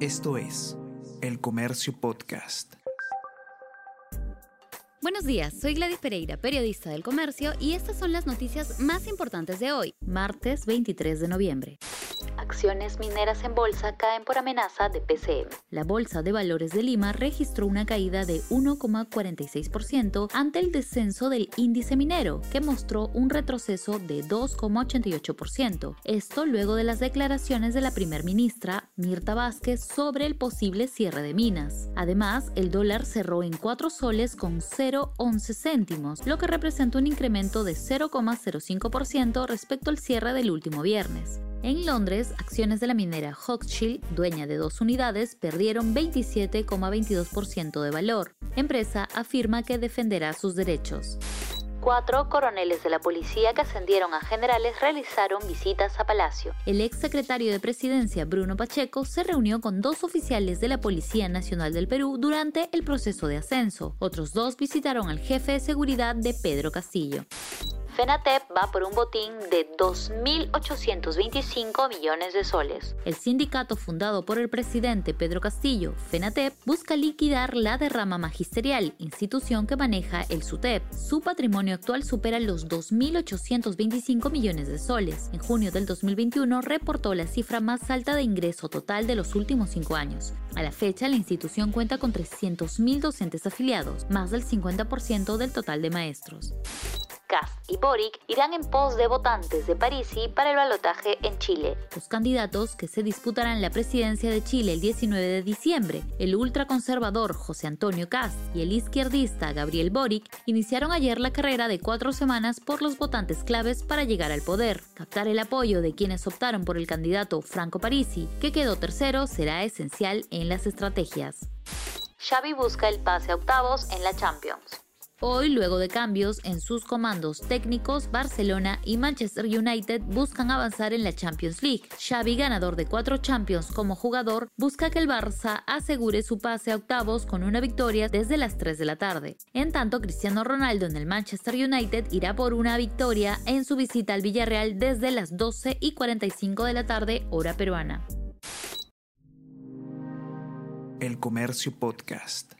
Esto es El Comercio Podcast. Buenos días, soy Gladys Pereira, periodista del Comercio, y estas son las noticias más importantes de hoy, martes 23 de noviembre acciones mineras en bolsa caen por amenaza de PCM. La Bolsa de Valores de Lima registró una caída de 1,46% ante el descenso del índice minero, que mostró un retroceso de 2,88%. Esto luego de las declaraciones de la primer ministra Mirta Vázquez sobre el posible cierre de minas. Además, el dólar cerró en 4 soles con 0,11 céntimos, lo que representa un incremento de 0,05% respecto al cierre del último viernes. En Londres, acciones de la minera Hochschild, dueña de dos unidades, perdieron 27,22% de valor. Empresa afirma que defenderá sus derechos. Cuatro coroneles de la policía que ascendieron a generales realizaron visitas a Palacio. El ex secretario de Presidencia, Bruno Pacheco, se reunió con dos oficiales de la Policía Nacional del Perú durante el proceso de ascenso. Otros dos visitaron al jefe de seguridad de Pedro Castillo. FENATEP va por un botín de 2.825 millones de soles. El sindicato fundado por el presidente Pedro Castillo, FENATEP, busca liquidar la derrama magisterial, institución que maneja el SUTEP. Su patrimonio actual supera los 2.825 millones de soles. En junio del 2021 reportó la cifra más alta de ingreso total de los últimos cinco años. A la fecha, la institución cuenta con 300.000 docentes afiliados, más del 50% del total de maestros. Kass y Boric irán en pos de votantes de Parisi para el balotaje en Chile. Los candidatos que se disputarán la presidencia de Chile el 19 de diciembre, el ultraconservador José Antonio Kass y el izquierdista Gabriel Boric, iniciaron ayer la carrera de cuatro semanas por los votantes claves para llegar al poder. Captar el apoyo de quienes optaron por el candidato Franco Parisi, que quedó tercero, será esencial en las estrategias. Xavi busca el pase a octavos en la Champions. Hoy, luego de cambios en sus comandos técnicos, Barcelona y Manchester United buscan avanzar en la Champions League. Xavi, ganador de cuatro Champions como jugador, busca que el Barça asegure su pase a octavos con una victoria desde las 3 de la tarde. En tanto, Cristiano Ronaldo en el Manchester United irá por una victoria en su visita al Villarreal desde las 12 y 45 de la tarde, hora peruana. El Comercio Podcast.